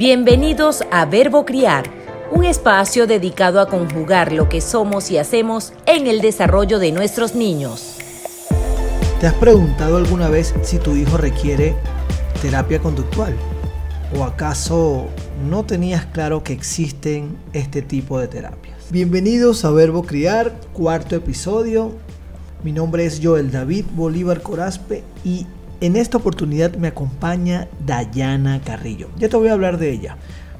Bienvenidos a Verbo Criar, un espacio dedicado a conjugar lo que somos y hacemos en el desarrollo de nuestros niños. ¿Te has preguntado alguna vez si tu hijo requiere terapia conductual? ¿O acaso no tenías claro que existen este tipo de terapias? Bienvenidos a Verbo Criar, cuarto episodio. Mi nombre es Joel David Bolívar Corazpe y en esta oportunidad me acompaña Dayana Carrillo. Ya te voy a hablar de ella,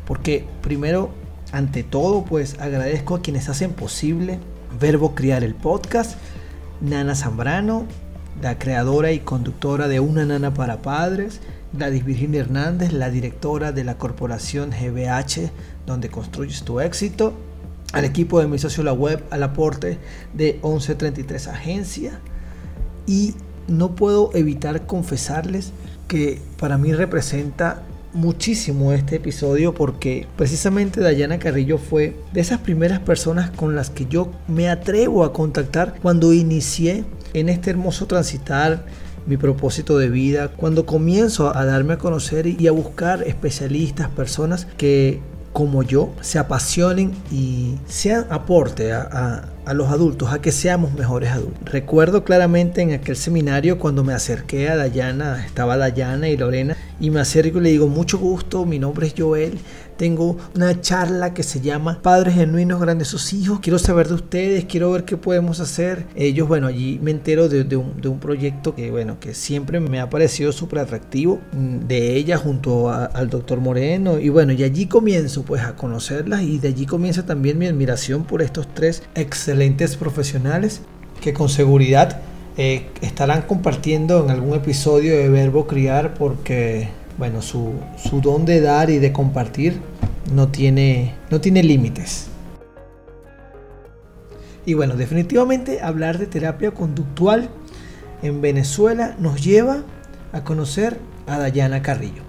porque primero, ante todo, pues agradezco a quienes hacen posible Verbo Criar el podcast, Nana Zambrano, la creadora y conductora de Una Nana para Padres, Gladys Virginia Hernández, la directora de la corporación GBH, donde construyes tu éxito, al equipo de mi socio la web, al aporte de 1133 Agencia. Y no puedo evitar confesarles que para mí representa muchísimo este episodio porque precisamente Dayana Carrillo fue de esas primeras personas con las que yo me atrevo a contactar cuando inicié en este hermoso transitar mi propósito de vida, cuando comienzo a darme a conocer y a buscar especialistas, personas que como yo se apasionen y sean aporte a, los adultos, a que seamos mejores adultos. Recuerdo claramente en aquel seminario cuando me acerqué a Dayana, estaba Dayana y Lorena, y me acerco y le digo, mucho gusto, mi nombre es Joel, tengo una charla que se llama Padres genuinos, grandes sus hijos, quiero saber de ustedes, quiero ver qué podemos hacer. Ellos, bueno, allí me entero de, un, de un, proyecto que, bueno, que siempre me ha parecido súper atractivo, mm, de ella junto al doctor Moreno, y bueno, y allí comienzo pues a conocerlas y de allí comienza también mi admiración por estos tres excelentes profesionales que con seguridad eh, estarán compartiendo en algún episodio de Verbo Criar porque, bueno, su, su don de dar y de compartir no tiene, no tiene límites. Y bueno, definitivamente hablar de terapia conductual en Venezuela nos lleva a conocer a Dayana Carrillo.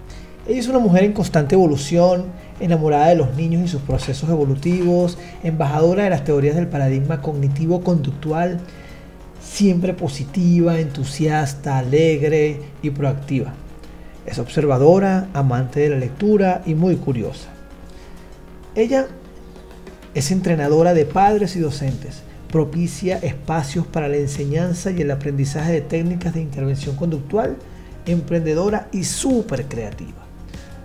Ella es una mujer en constante evolución, enamorada de los niños y sus procesos evolutivos, embajadora de las teorías del paradigma cognitivo-conductual, siempre positiva, entusiasta, alegre y proactiva. Es observadora, amante de la lectura y muy curiosa. Ella es entrenadora de padres y docentes, propicia espacios para la enseñanza y el aprendizaje de técnicas de intervención conductual, emprendedora y súper creativa.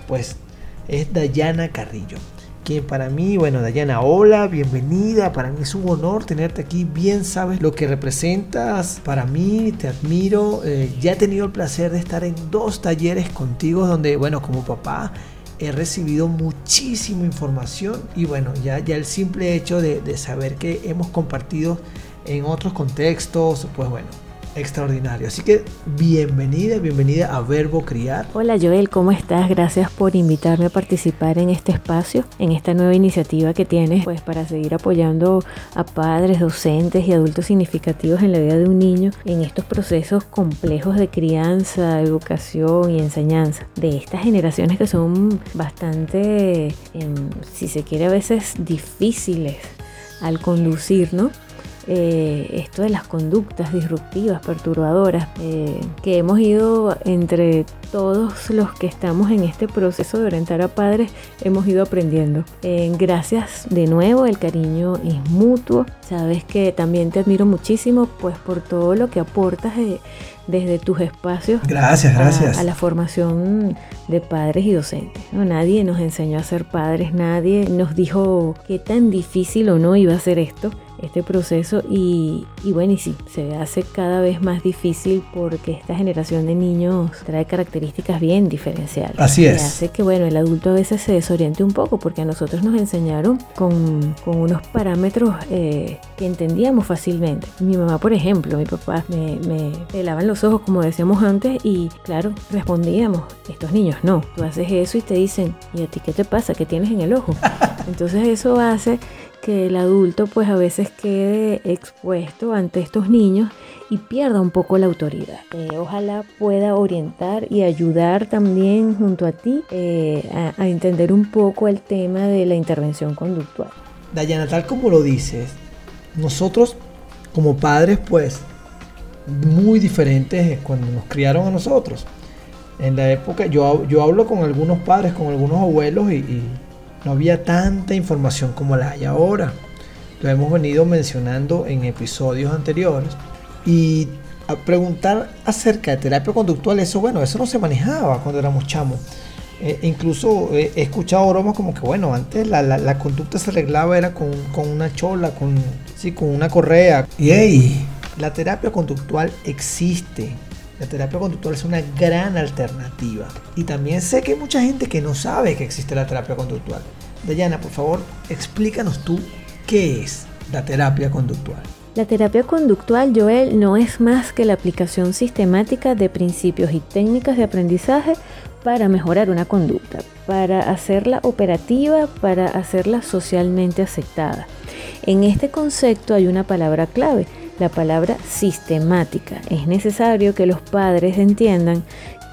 Pues es Dayana Carrillo. Que para mí, bueno, Dayana, hola, bienvenida. Para mí es un honor tenerte aquí. Bien sabes lo que representas. Para mí, te admiro. Eh, ya he tenido el placer de estar en dos talleres contigo donde, bueno, como papá he recibido muchísima información y bueno, ya, ya el simple hecho de saber que hemos compartido en otros contextos, pues bueno, extraordinario. Así que bienvenida, bienvenida a Verbo Criar. Hola Joel, ¿cómo estás? Gracias por invitarme a participar en este espacio, en esta nueva iniciativa que tienes, pues para seguir apoyando a padres, docentes y adultos significativos en la vida de un niño en estos procesos complejos de crianza, educación y enseñanza de estas generaciones que son bastante, em, si se quiere, a veces difíciles al conducir, ¿no? Eh, esto de las conductas disruptivas, perturbadoras, eh, que hemos ido entre todos los que estamos en este proceso de orientar a padres, hemos ido aprendiendo. Eh, gracias de nuevo, el cariño es mutuo. Sabes que también te admiro muchísimo, pues por todo lo que aportas desde tus espacios. Gracias, gracias. A, la formación de padres y docentes. Nadie nos enseñó a ser padres, nadie nos dijo qué tan difícil o no iba a ser esto este proceso y, bueno, y sí, se hace cada vez más difícil porque esta generación de niños trae características bien diferenciales. Así es. Y hace que, bueno, el adulto a veces se desoriente un poco porque a nosotros nos enseñaron con, unos parámetros eh, que entendíamos fácilmente. Mi mamá, por ejemplo, mi papá me, me pelaban los ojos, como decíamos antes, y claro, respondíamos, estos niños no, tú haces eso y te dicen, ¿y a ti qué te pasa? ¿Qué tienes en el ojo? Entonces eso hace que el adulto pues a veces quede expuesto ante estos niños y pierda un poco la autoridad. Eh, ojalá pueda orientar y ayudar también junto a ti eh, a, a, entender un poco el tema de la intervención conductual. Dayana, tal como lo dices, nosotros como padres pues muy diferentes cuando nos criaron a nosotros. En la época, yo, yo hablo con algunos padres, con algunos abuelos y, no había tanta información como la hay ahora. Lo hemos venido mencionando en episodios anteriores. Y a preguntar acerca de terapia conductual, eso bueno, eso no se manejaba cuando éramos chamos. Eh, incluso he escuchado bromas como que, bueno, antes la, la, conducta se arreglaba era con, con, una chola, con, sí, con una correa. Y hey, la terapia conductual existe. La terapia conductual es una gran alternativa. Y también sé que hay mucha gente que no sabe que existe la terapia conductual. Dayana, por favor, explícanos tú qué es la terapia conductual. La terapia conductual, Joel, no es más que la aplicación sistemática de principios y técnicas de aprendizaje para mejorar una conducta, para hacerla operativa, para hacerla socialmente aceptada. En este concepto hay una palabra clave, la palabra sistemática. Es necesario que los padres entiendan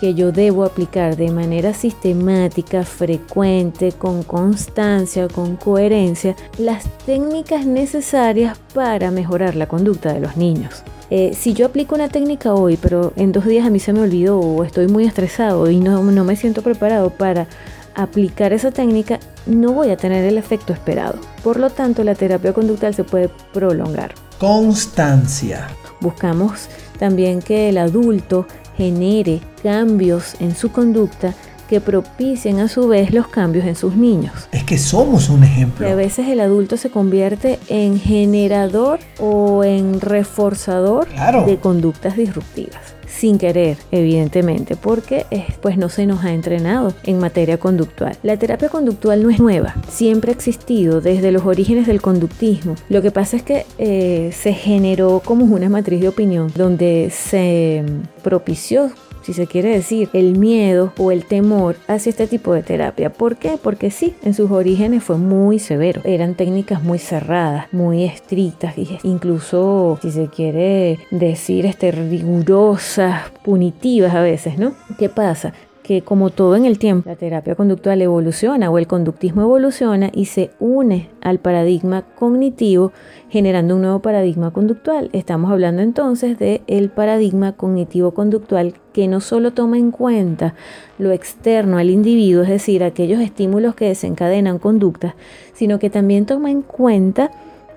que yo debo aplicar de manera sistemática, frecuente, con constancia, con coherencia, las técnicas necesarias para mejorar la conducta de los niños. Eh, si yo aplico una técnica hoy, pero en dos días a mí se me olvidó o estoy muy estresado y no, no me siento preparado para aplicar esa técnica, no voy a tener el efecto esperado. Por lo tanto, la terapia conductual se puede prolongar. Constancia. Buscamos también que el adulto genere cambios en su conducta que propicien a su vez los cambios en sus niños. Es que somos un ejemplo. a veces el adulto se convierte en generador o en reforzador de conductas disruptivas sin querer, evidentemente, porque pues no se nos ha entrenado en materia conductual. La terapia conductual no es nueva, siempre ha existido desde los orígenes del conductismo. Lo que pasa es que eh, se generó como una matriz de opinión donde se propició si se quiere decir, el miedo o el temor hacia este tipo de terapia. ¿Por qué? Porque sí, en sus orígenes fue muy severo. Eran técnicas muy cerradas, muy estrictas, incluso, si se quiere decir, este, rigurosas, punitivas a veces, ¿no? ¿Qué pasa? Que como todo en el tiempo, la terapia conductual evoluciona o el conductismo evoluciona y se une al paradigma cognitivo generando un nuevo paradigma conductual. Estamos hablando entonces del el paradigma cognitivo-conductual que no solo toma en cuenta lo externo al individuo, es decir, aquellos estímulos que desencadenan conductas, sino que también toma en cuenta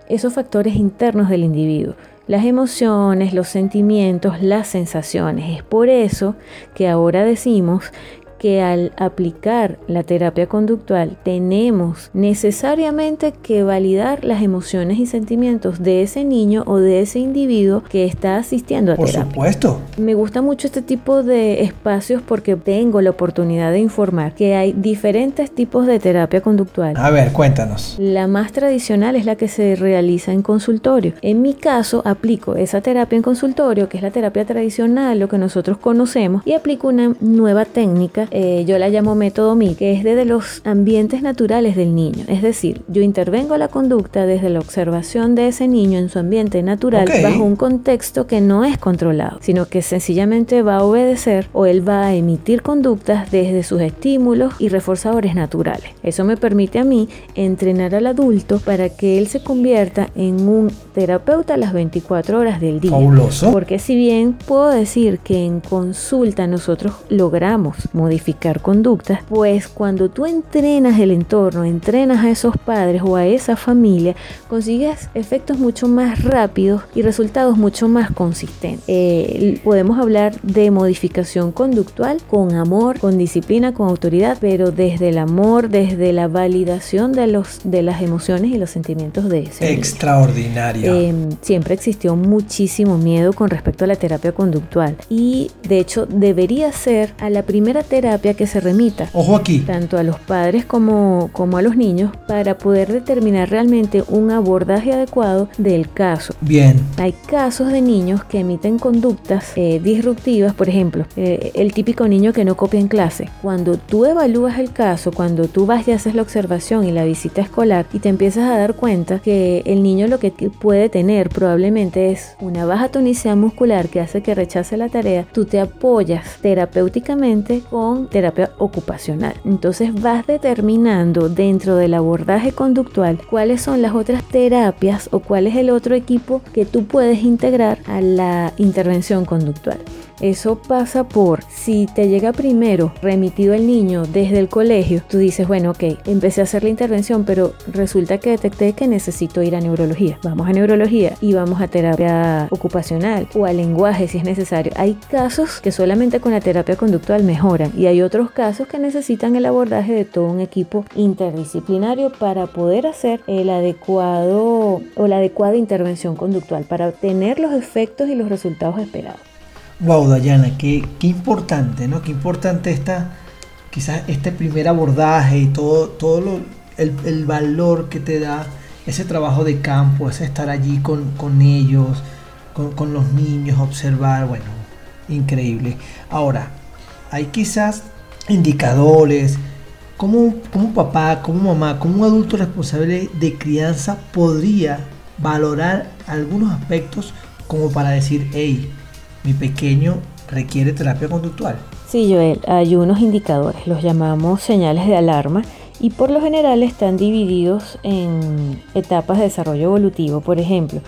esos factores internos del individuo las emociones, los sentimientos, las sensaciones. Es por eso que ahora decimos que al aplicar la terapia conductual tenemos necesariamente que validar las emociones y sentimientos de ese niño o de ese individuo que está asistiendo a terapia. Por supuesto. Me gusta mucho este tipo de espacios porque tengo la oportunidad de informar que hay diferentes tipos de terapia conductual. A ver, cuéntanos. La más tradicional es la que se realiza en consultorio. En mi caso, aplico esa terapia en consultorio, que es la terapia tradicional, lo que nosotros conocemos, y aplico una nueva técnica eh, yo la llamo método MI, que es desde los ambientes naturales del niño. Es decir, yo intervengo la conducta desde la observación de ese niño en su ambiente natural bajo un contexto que no es controlado, sino que sencillamente va a obedecer o él va a emitir conductas desde sus estímulos y reforzadores naturales. Eso me permite a mí entrenar al adulto para que él se convierta en un terapeuta a las 24 horas del día. Fabuloso. Porque si bien puedo decir que en consulta nosotros logramos modificar conductas, pues cuando tú entrenas el entorno, entrenas a esos padres o a esa familia, consigues efectos mucho más rápidos y resultados mucho más consistentes. Eh, podemos hablar de modificación conductual con amor, con disciplina, con autoridad, pero desde el amor, desde la validación de, los, de las emociones y los sentimientos de ese. Extraordinario. Em, siempre existió muchísimo miedo con respecto a la terapia conductual y de hecho debería ser a la primera terapia que se remita. Ojo aquí. Tanto a los padres como, como a los niños para poder determinar realmente un abordaje adecuado del caso. Bien. Hay casos de niños que emiten conductas eh, disruptivas, por ejemplo, eh, el típico niño que no copia en clase. Cuando tú evalúas el caso, cuando tú vas y haces la observación y la visita escolar y te empiezas a dar cuenta que el niño lo que puede tener probablemente es una baja tonicidad muscular que hace que rechace la tarea, tú te apoyas terapéuticamente con terapia ocupacional. Entonces vas determinando dentro del abordaje conductual cuáles son las otras terapias o cuál es el otro equipo que tú puedes integrar a la intervención conductual. Eso pasa por si te llega primero remitido el niño desde el colegio, tú dices, bueno, ok, empecé a hacer la intervención, pero resulta que detecté que necesito ir a neurología. Vamos a neurología y vamos a terapia ocupacional o a lenguaje si es necesario. Hay casos que solamente con la terapia conductual mejoran y hay otros casos que necesitan el abordaje de todo un equipo interdisciplinario para poder hacer el adecuado o la adecuada intervención conductual para obtener los efectos y los resultados esperados. Wow, Dayana, qué, qué importante, ¿no? Qué importante está quizás este primer abordaje y todo, todo el, valor que te da ese trabajo de campo, ese estar allí con, ellos, con, los niños, observar, bueno, increíble. Ahora, hay quizás indicadores, como, como papá, como mamá, como un adulto responsable de crianza podría valorar algunos aspectos como para decir, hey, mi pequeño requiere terapia conductual? Sí, Joel, hay unos indicadores, los llamamos señales de alarma y por lo general están divididos en etapas de desarrollo evolutivo. Por ejemplo,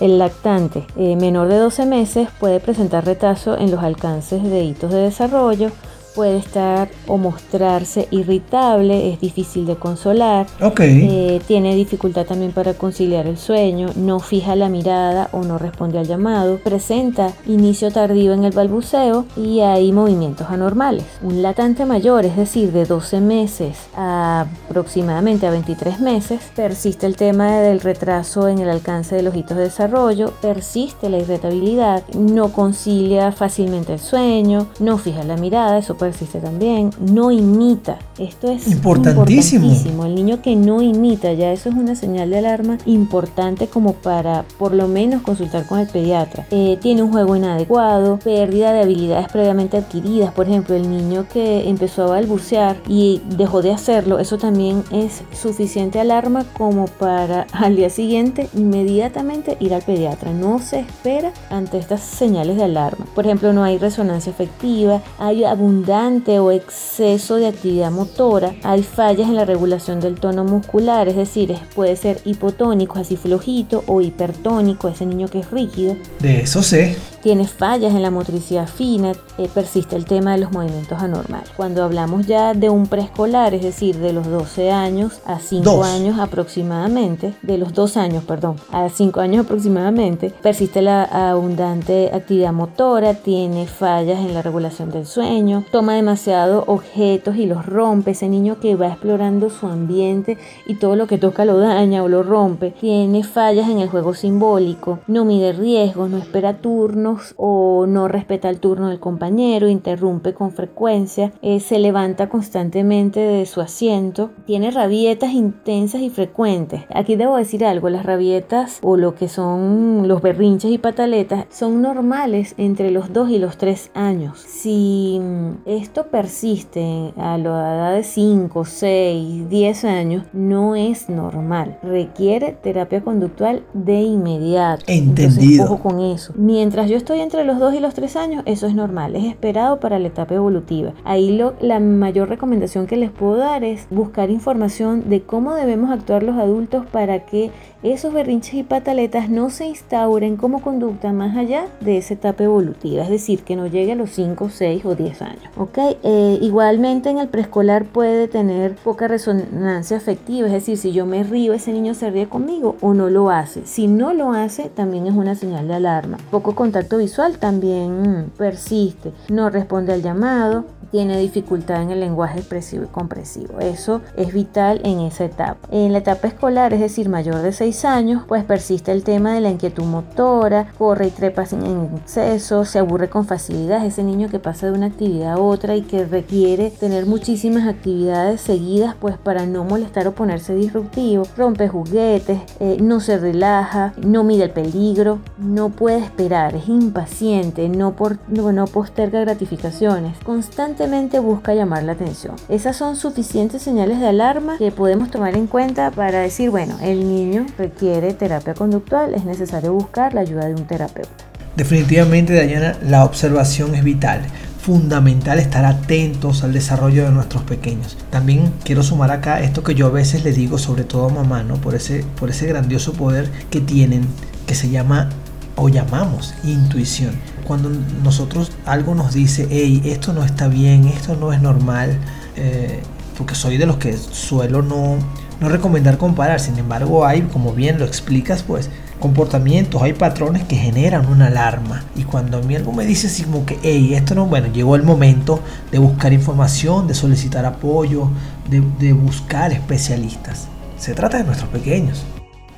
el lactante eh, menor de 12 meses puede presentar retraso en los alcances de hitos de desarrollo, puede estar o mostrarse irritable, es difícil de consolar, eh, tiene dificultad también para conciliar el sueño, no fija la mirada o no responde al llamado, presenta inicio tardío en el balbuceo y hay movimientos anormales. Un latente mayor, es decir, de 12 meses a aproximadamente a 23 meses, persiste el tema del retraso en el alcance de los hitos de desarrollo, persiste la irritabilidad, no concilia fácilmente el sueño, no fija la mirada, eso persiste también, no imita. Esto es importantísimo. El niño que no imita, ya eso es una señal de alarma importante como para por lo menos consultar con el pediatra. Eh, tiene un juego inadecuado, pérdida de habilidades previamente adquiridas, por ejemplo, el niño que empezó a balbucear y dejó de hacerlo, eso también es suficiente alarma como para al día siguiente inmediatamente ir al pediatra. No se espera ante estas señales de alarma. Por ejemplo, no hay resonancia efectiva, hay abundancia o exceso de actividad motora, hay fallas en la regulación del tono muscular, es decir, puede ser hipotónico, así flojito, o hipertónico, ese niño que es rígido. De eso sé. Tiene fallas en la motricidad fina, eh, persiste el tema de los movimientos anormales. Cuando hablamos ya de un preescolar, es decir, de los 12 años a 5 años aproximadamente, de los 2 años, perdón, a 5 años aproximadamente, persiste la abundante actividad motora, tiene fallas en la regulación del sueño, toma demasiado objetos y los rompe, ese niño que va explorando su ambiente y todo lo que toca lo daña o lo rompe, tiene fallas en el juego simbólico, no mide riesgos, no espera turnos o no respeta el turno del compañero, interrumpe con frecuencia, eh, se levanta constantemente de su asiento, tiene rabietas intensas y frecuentes. Aquí debo decir algo, las rabietas o lo que son los berrinches y pataletas son normales entre los 2 y los 3 años. Si esto persiste a la edad de 5, 6, 10 años, no es normal. Requiere terapia conductual de inmediato. Entendido. ojo con eso. Mientras yo estoy entre los 2 y los 3 años, eso es normal. Es esperado para la etapa evolutiva. Ahí lo, la mayor recomendación que les puedo dar es buscar información de cómo debemos actuar los adultos para que esos berrinches y pataletas no se instauren como conducta más allá de esa etapa evolutiva, es decir, que no llegue a los 5, 6 o 10 años. ¿ok? Eh, igualmente en el preescolar puede tener poca resonancia afectiva, es decir, si yo me río, ese niño se ríe conmigo o no lo hace. Si no lo hace, también es una señal de alarma. Poco contacto visual también persiste, no responde al llamado, tiene dificultad en el lenguaje expresivo y compresivo. Eso es vital en esa etapa. En la etapa escolar, es decir, mayor de 6 años, pues persiste el tema de la inquietud motora, corre y trepa sin exceso, se aburre con facilidad, ese niño que pasa de una actividad a otra y que requiere tener muchísimas actividades seguidas, pues para no molestar o ponerse disruptivo, rompe juguetes, eh, no se relaja, no mide el peligro, no puede esperar, es impaciente, no, por, no posterga gratificaciones, constantemente busca llamar la atención. Esas son suficientes señales de alarma que podemos tomar en cuenta para decir, bueno, el niño requiere terapia conductual, es necesario buscar la ayuda de un terapeuta. Definitivamente, Dayana, la observación es vital. fundamental estar atentos al desarrollo de nuestros pequeños. También quiero sumar acá esto que yo a veces le digo, sobre todo a mamá, ¿no? por, ese, por ese grandioso poder que tienen, que se llama o llamamos intuición. Cuando nosotros algo nos dice, hey, esto no está bien, esto no es normal, eh, porque soy de los que suelo no, no recomendar comparar, sin embargo hay, como bien lo explicas, pues comportamientos, hay patrones que generan una alarma. Y cuando a mí algo me dice así como que, hey, esto no, bueno, llegó el momento de buscar información, de solicitar apoyo, de, buscar especialistas. Se trata de nuestros pequeños.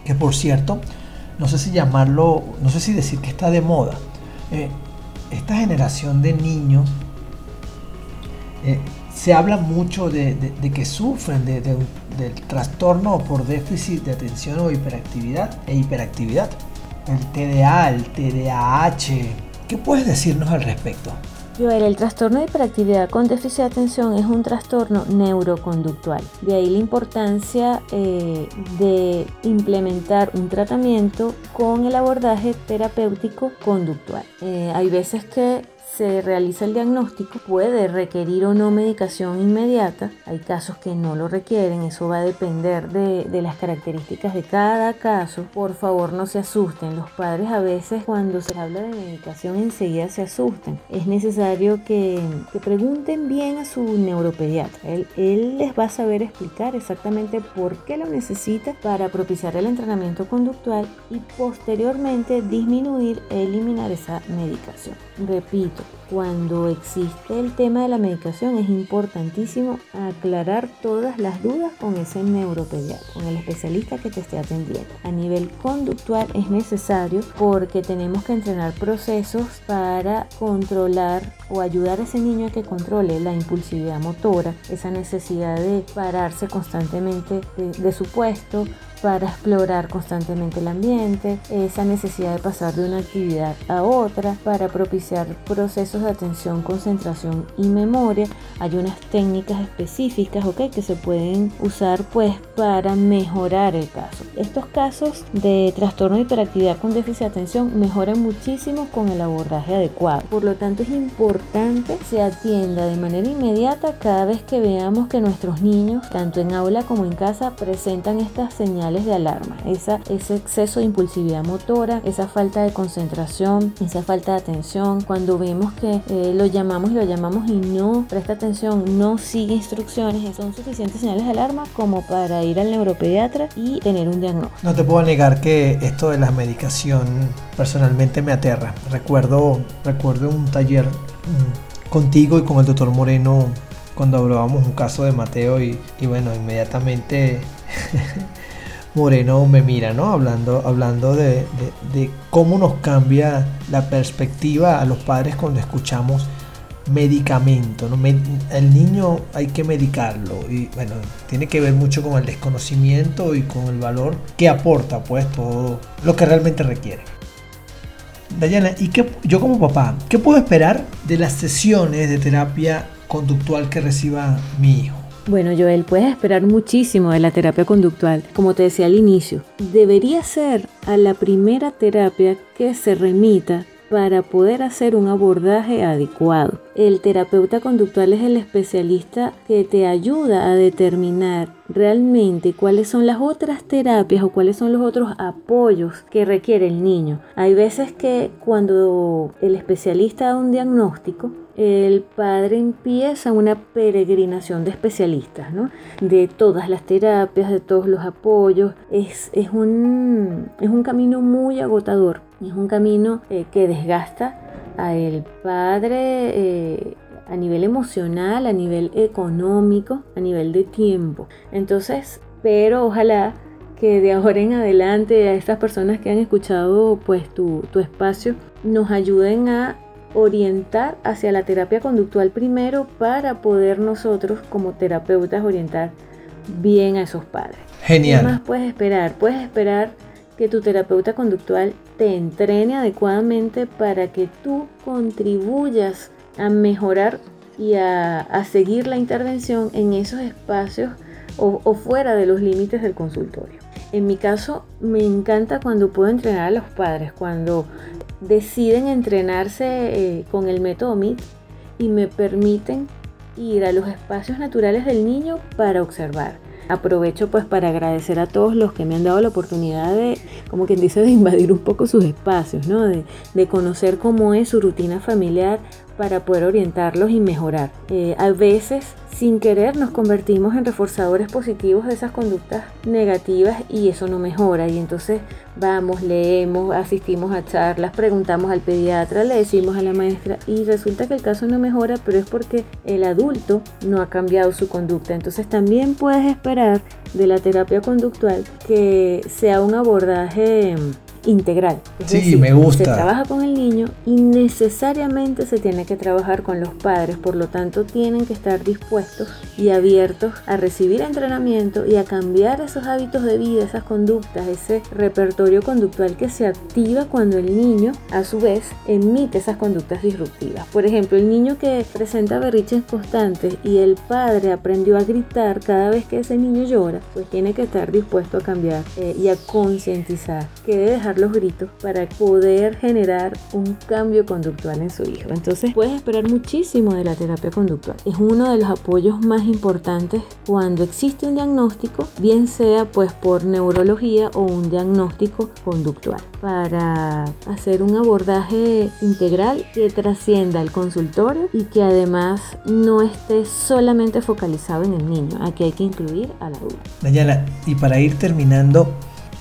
Que por cierto, no sé si llamarlo, no sé si decir que está de moda. Eh, esta generación de niños eh, se habla mucho de, que sufren de, del trastorno por déficit de atención o hiperactividad e hiperactividad. El TDA, el TDAH. ¿Qué puedes decirnos al respecto? Joel, el trastorno de hiperactividad con déficit de atención es un trastorno neuroconductual. De ahí la importancia eh, de implementar un tratamiento con el abordaje terapéutico conductual. Eh, hay veces que se realiza el diagnóstico, puede requerir o no medicación inmediata. Hay casos que no lo requieren, eso va a depender de, las características de cada caso. Por favor, no se asusten. Los padres a veces cuando se habla de medicación enseguida se asustan. Es necesario que, pregunten bien a su neuropediatra. Él, él les va a saber explicar exactamente por qué lo necesita para propiciar el entrenamiento conductual y posteriormente disminuir e eliminar esa medicación. Repito, cuando existe el tema de la medicación es importantísimo aclarar todas las dudas con ese neuropediatra, con el especialista que te esté atendiendo. A nivel conductual es necesario porque tenemos que entrenar procesos para controlar o ayudar a ese niño a que controle la impulsividad motora, esa necesidad de pararse constantemente de, de su puesto, para explorar constantemente el ambiente, esa necesidad de pasar de una actividad a otra, para propiciar procesos de atención, concentración y memoria. Hay unas técnicas específicas ¿okay? que se pueden usar pues para mejorar el caso. Estos casos de trastorno de hiperactividad con déficit de atención mejoran muchísimo con el abordaje adecuado. Por lo tanto es importante se atienda de manera inmediata cada vez que veamos que nuestros niños, tanto en aula como en casa, presentan estas señales de alarma, esa, ese exceso de impulsividad motora, esa falta de concentración, esa falta de atención, cuando vemos que eh, lo llamamos y lo llamamos y no presta atención, no sigue instrucciones, son suficientes señales de alarma como para ir al neuropediatra y tener un diagnóstico. No te puedo negar que esto de la medicación personalmente me aterra. Recuerdo, recuerdo un taller mm, contigo y con el doctor Moreno cuando hablábamos un caso de Mateo y, y bueno, inmediatamente Moreno me mira, ¿no? Hablando, hablando de, cómo nos cambia la perspectiva a los padres cuando escuchamos medicamento, ¿no? el niño hay que medicarlo y bueno, tiene que ver mucho con el desconocimiento y con el valor que aporta pues todo lo que realmente requiere. Dayana, ¿y qué, yo como papá, qué puedo esperar de las sesiones de terapia conductual que reciba mi hijo? Bueno, Joel, puedes esperar muchísimo de la terapia conductual. Como te decía al inicio, debería ser a la primera terapia que se remita para poder hacer un abordaje adecuado. El terapeuta conductual es el especialista que te ayuda a determinar realmente cuáles son las otras terapias o cuáles son los otros apoyos que requiere el niño. Hay veces que cuando el especialista da un diagnóstico, el padre empieza una peregrinación de especialistas, ¿no? de todas las terapias, de todos los apoyos. Es, es, un, es un camino muy agotador, es un camino eh, que desgasta a el padre eh, a nivel emocional, a nivel económico, a nivel de tiempo. Entonces, pero ojalá que de ahora en adelante a estas personas que han escuchado pues tu, tu espacio nos ayuden a orientar hacia la terapia conductual primero para poder nosotros como terapeutas orientar bien a esos padres. Genial. ¿Qué más puedes esperar? Puedes esperar que tu terapeuta conductual te entrene adecuadamente para que tú contribuyas a mejorar y a, seguir la intervención en esos espacios o, o fuera de los límites del consultorio. En mi caso, me encanta cuando puedo entrenar a los padres, cuando deciden entrenarse eh, con el método MIT y me permiten ir a los espacios naturales del niño para observar. Aprovecho pues para agradecer a todos los que me han dado la oportunidad de, como quien dice, de invadir un poco sus espacios, ¿no? De, de conocer cómo es su rutina familiar para poder orientarlos y mejorar. Eh, a veces, sin querer, nos convertimos en reforzadores positivos de esas conductas negativas y eso no mejora. Y entonces vamos, leemos, asistimos a charlas, preguntamos al pediatra, le decimos a la maestra y resulta que el caso no mejora, pero es porque el adulto no ha cambiado su conducta. Entonces también puedes esperar de la terapia conductual que sea un abordaje integral. sí, me gusta. Se trabaja con el niño y necesariamente se tiene que trabajar con los padres, por lo tanto tienen que estar dispuestos y abiertos a recibir entrenamiento y a cambiar esos hábitos de vida, esas conductas, ese repertorio conductual que se activa cuando el niño a su vez emite esas conductas disruptivas. Por ejemplo, el niño que presenta berriches constantes y el padre aprendió a gritar cada vez que ese niño llora, pues tiene que estar dispuesto a cambiar eh, y a concientizar que debe dejar los gritos para poder generar un cambio conductual en su hijo. Entonces puedes esperar muchísimo de la terapia conductual. Es uno de los apoyos más importantes cuando existe un diagnóstico, bien sea pues por neurología o un diagnóstico conductual, para hacer un abordaje integral que trascienda el consultorio y que además no esté solamente focalizado en el niño. Aquí hay que incluir al adulto. Dayana, y para ir terminando,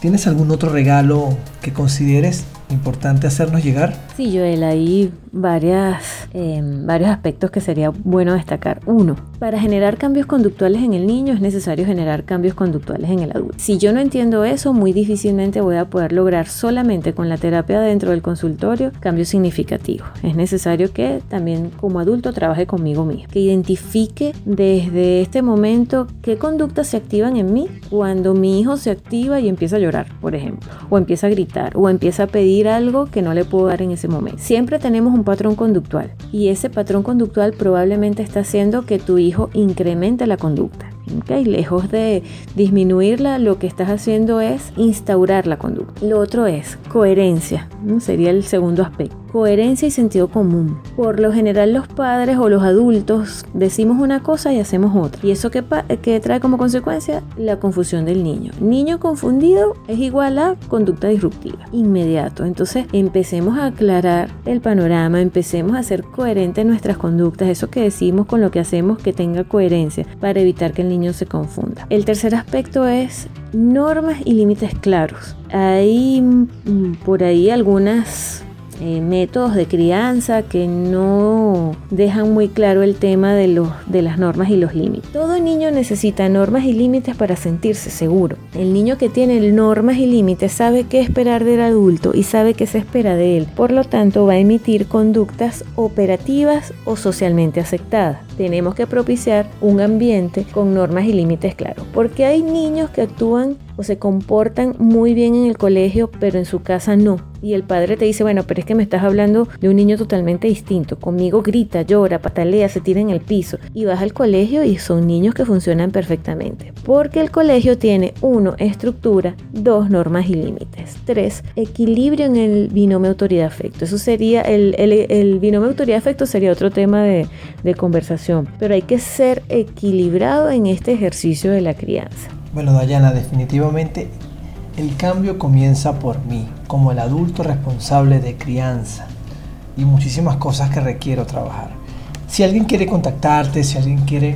¿tienes algún otro regalo que consideres importante hacernos llegar? Sí, Joel, ahí varias, em, varios aspectos que sería bueno destacar. Uno, para generar cambios conductuales en el niño es necesario generar cambios conductuales en el adulto. Si yo no entiendo eso, muy difícilmente voy a poder lograr solamente con la terapia dentro del consultorio cambios significativos. Es necesario que también como adulto trabaje conmigo mismo, que identifique desde este momento qué conductas se activan en mí cuando mi hijo se activa y empieza a llorar, por ejemplo, o empieza a gritar, o empieza a pedir algo que no le puedo dar en ese momento. Siempre tenemos un patrón conductual y ese patrón conductual probablemente está haciendo que tu hijo incremente la conducta. Okay, lejos de disminuirla, lo que estás haciendo es instaurar la conducta. Lo otro es coherencia, sería el segundo aspecto coherencia y sentido común. Por lo general los padres o los adultos decimos una cosa y hacemos otra. ¿Y eso que, trae como consecuencia? La confusión del niño. Niño confundido es igual a conducta disruptiva. Inmediato. Entonces empecemos a aclarar el panorama, empecemos a ser coherentes nuestras conductas, eso que decimos con lo que hacemos que tenga coherencia para evitar que el niño se confunda. El tercer aspecto es normas y límites claros. Hay mm, por ahí algunas eh, métodos de crianza que no dejan muy claro el tema de, los, de las normas y los límites. Todo niño necesita normas y límites para sentirse seguro. El niño que tiene normas y límites sabe qué esperar del adulto y sabe qué se espera de él. Por lo tanto, va a emitir conductas operativas o socialmente aceptadas. Tenemos que propiciar un ambiente con normas y límites claros. Porque hay niños que actúan o se comportan muy bien en el colegio, pero en su casa no. Y el padre te dice, bueno, pero es que me estás hablando de un niño totalmente distinto. Conmigo grita, llora, patalea, se tira en el piso. Y vas al colegio y son niños que funcionan perfectamente. Porque el colegio tiene, uno, estructura, dos, normas y límites. Tres, equilibrio en el binomio autoridad-afecto. Eso sería, el, binomio autoridad-afecto sería otro tema de, de conversación. Pero hay que ser equilibrado en este ejercicio de la crianza. Bueno, Dayana, definitivamente el cambio comienza por mí, como el adulto responsable de crianza y muchísimas cosas que requiero trabajar. Si alguien quiere contactarte, si alguien quiere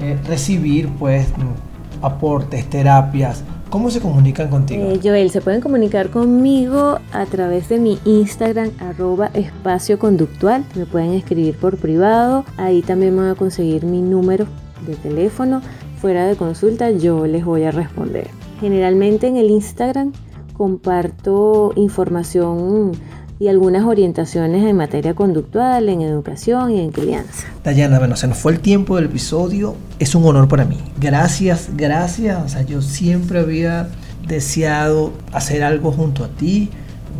eh, recibir pues mm, aportes, terapias, ¿cómo se comunican contigo? Eh, Joel, se pueden comunicar conmigo a través de mi Instagram arroba espacio conductual. Me pueden escribir por privado. Ahí también van a conseguir mi número de teléfono fuera de consulta yo les voy a responder. Generalmente en el Instagram comparto información y algunas orientaciones en materia conductual, en educación y en crianza. Dayana, bueno, se nos fue el tiempo del episodio. Es un honor para mí. Gracias, gracias. O sea, yo siempre había deseado hacer algo junto a ti.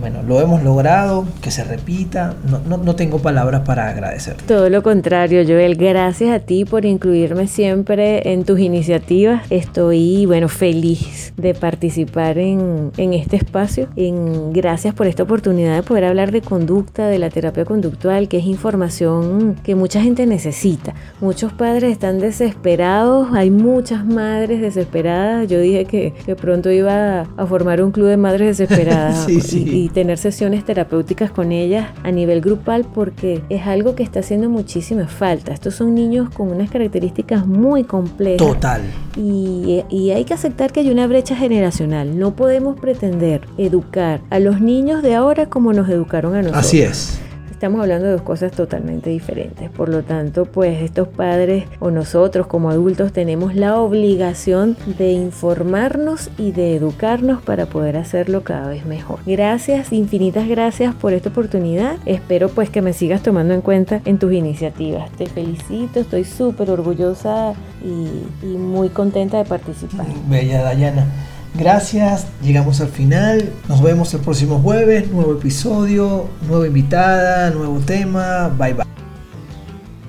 Bueno, lo hemos logrado, que se repita. No, no, tengo palabras para agradecer. Todo lo contrario, Joel, gracias a ti por incluirme siempre en tus iniciativas. Estoy, bueno, feliz de participar en, en este espacio. En, gracias por esta oportunidad de poder hablar de conducta, de la terapia conductual, que es información que mucha gente necesita. Muchos padres están desesperados, hay muchas madres desesperadas. Yo dije que, que pronto iba a formar un club de madres desesperadas Y, tener sesiones terapéuticas con ellas a nivel grupal porque es algo que está haciendo muchísima falta. Estos son niños con unas características muy complejas. Total. Y, y hay que aceptar que hay una brecha generacional. No podemos pretender educar a los niños de ahora como nos educaron a nosotros. Así es. Estamos hablando de dos cosas totalmente diferentes. Por lo tanto, pues estos padres o nosotros como adultos tenemos la obligación de informarnos y de educarnos para poder hacerlo cada vez mejor. Gracias, infinitas gracias por esta oportunidad. Espero pues que me sigas tomando en cuenta en tus iniciativas. Te felicito, estoy súper orgullosa y, y muy contenta de participar. Bella Dayana. Gracias, llegamos al final. Nos vemos el próximo jueves, nuevo episodio, nueva invitada, nuevo tema. Bye bye.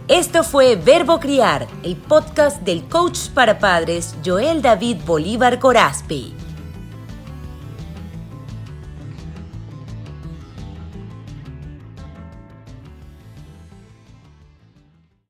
Esto fue Verbo Criar, el podcast del coach para padres Joel David Bolívar Corazpi.